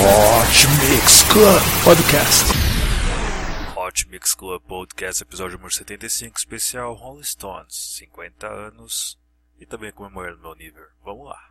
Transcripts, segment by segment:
Hot Mix Club Podcast. Hot Mix Club Podcast, episódio número 75, especial Rolling Stones, 50 anos e também comemorando meu nível. Vamos lá.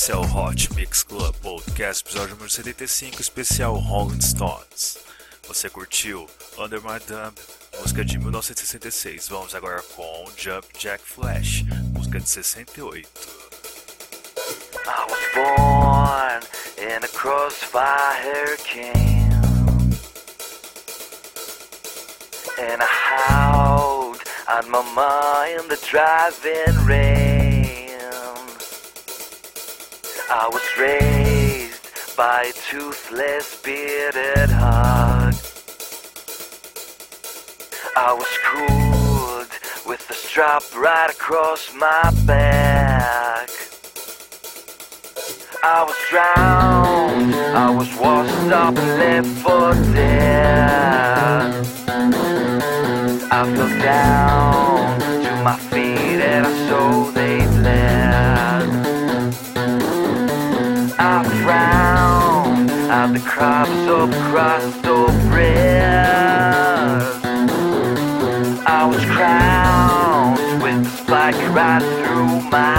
Esse é o Hot Mix Club Podcast, episódio número 75, especial Rolling Stones. Você curtiu Under My Thumb, música de 1966. Vamos agora com Jump Jack Flash, música de 68. I was born in a crossfire. And I howled on my mind the driving rain. I was raised by a toothless bearded hog. I was schooled with the strap right across my back. I was drowned, I was washed up and left for dead. I fell down to my feet and I saw they the crumbs of oh, crust of oh, bread. I was crowned with the spike right through my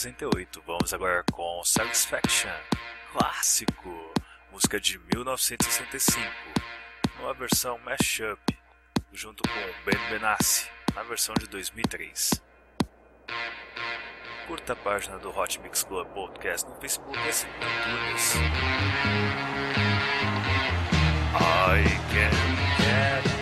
1968. Vamos agora com Satisfaction, clássico, música de 1965, numa versão mashup, junto com Ben Benassi, na versão de 2003. Curta a página do Hot Mix Club Podcast no Facebook e assine no. I get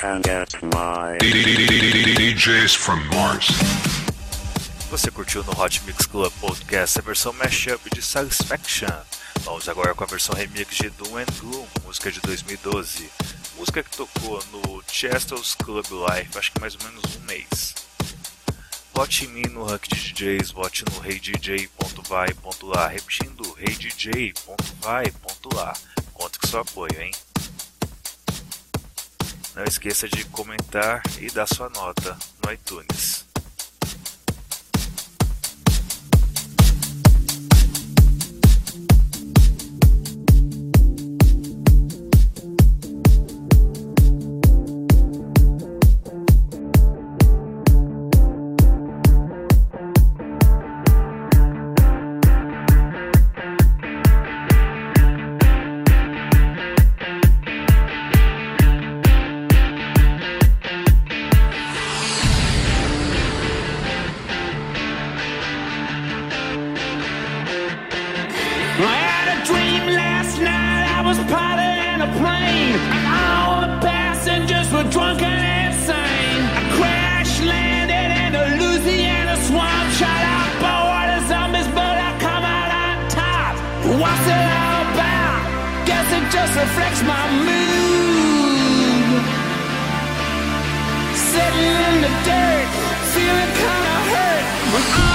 can get my. DJs from Mars. Você curtiu no Hot Mix Club Podcast a versão mashup de Satisfaction? Vamos agora com a versão remix de Doom and Gloom, música de 2012. Música que tocou no Chester's Club Live, acho que mais ou menos um mês. Vote em mim no Rank de DJs, vote no reidj.vai.lá, repetindo reidj.vai.lá. Conto com seu apoio, hein? Não esqueça de comentar e dar sua nota no iTunes. Was piloting a plane, and all the passengers were drunk and insane. I crash landed in a Louisiana swamp, shot out by water zombies, but I come out on top. What's it all about? Guess it just reflects my mood. Sitting in the dirt, feeling kinda hurt.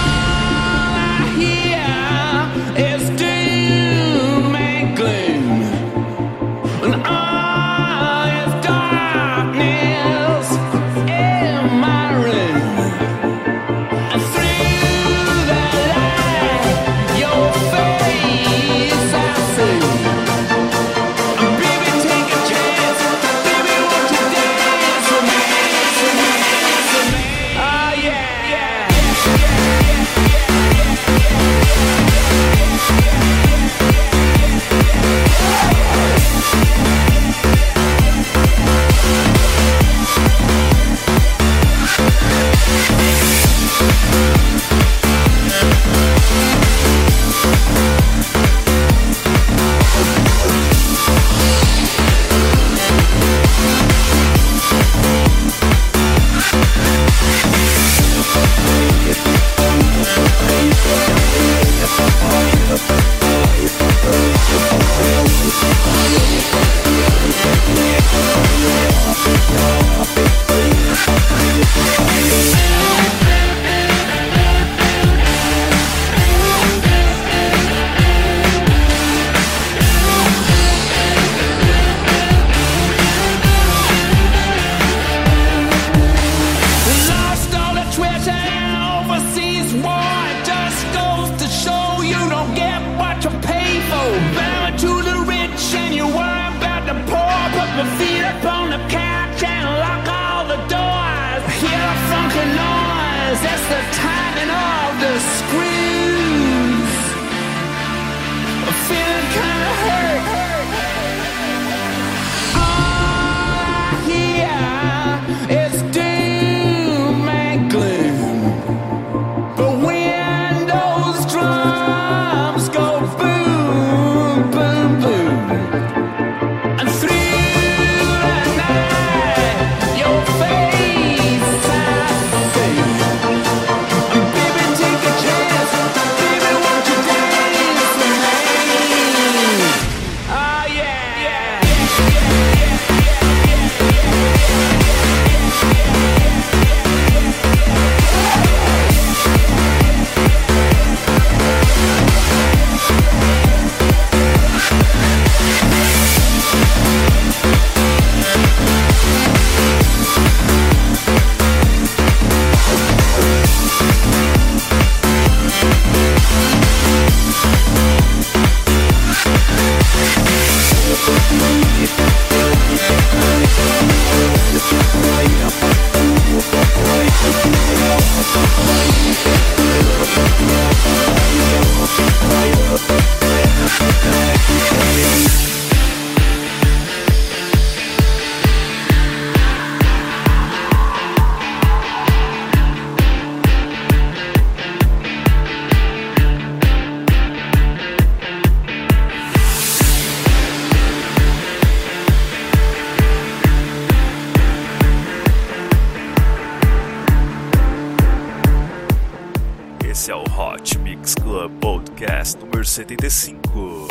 75,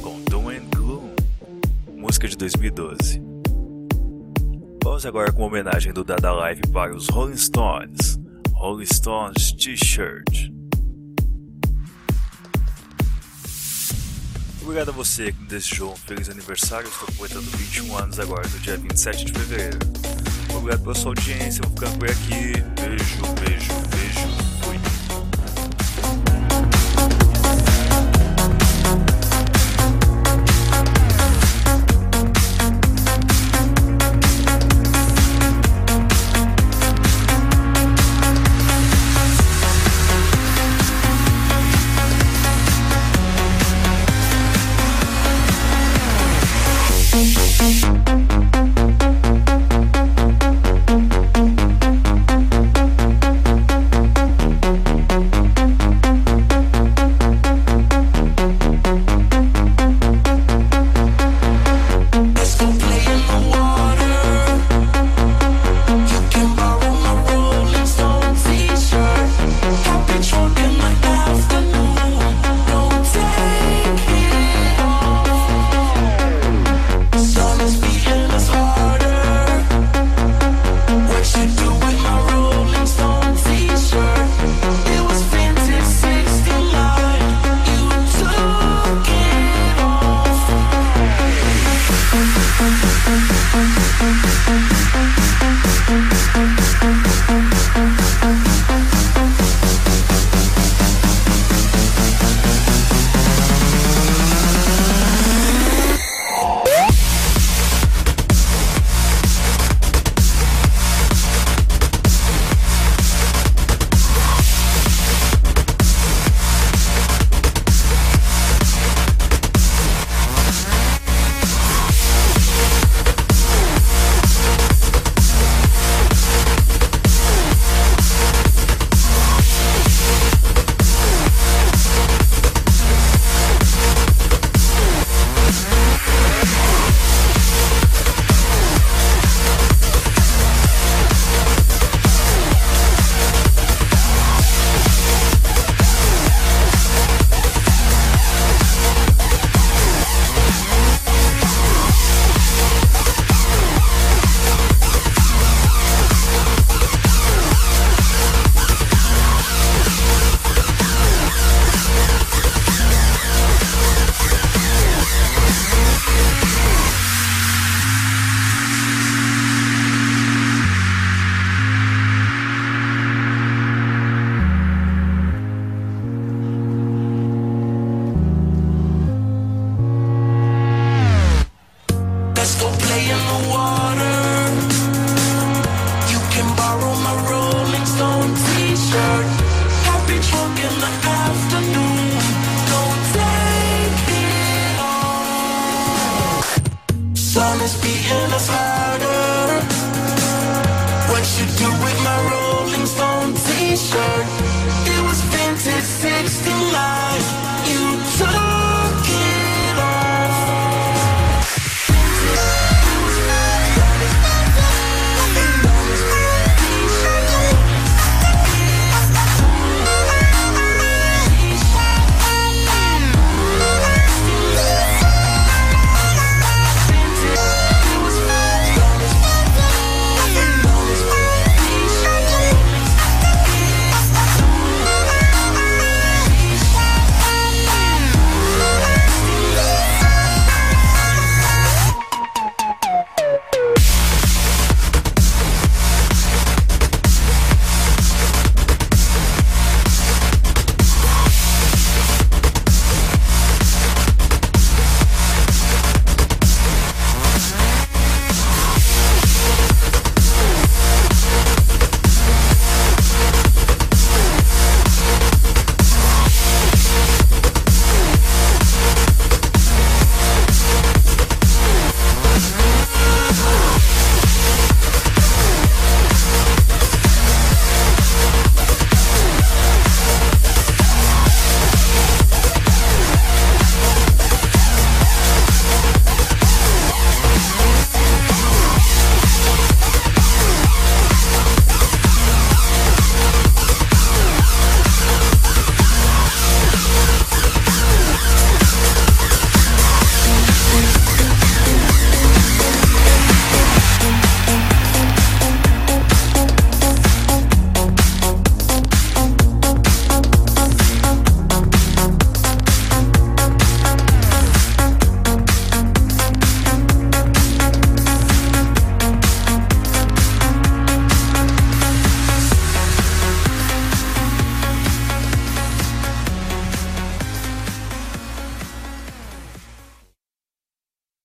com Doom and Gloom, música de 2012. Vamos agora com uma homenagem do Dada Live para os Rolling Stones, Rolling Stones T-shirt. Obrigado a você que me desejou um feliz aniversário. Estou completando 21 anos agora, no dia 27 de fevereiro. Obrigado pela sua audiência. Vou ficando por aqui. Beijo, beijo, beijo.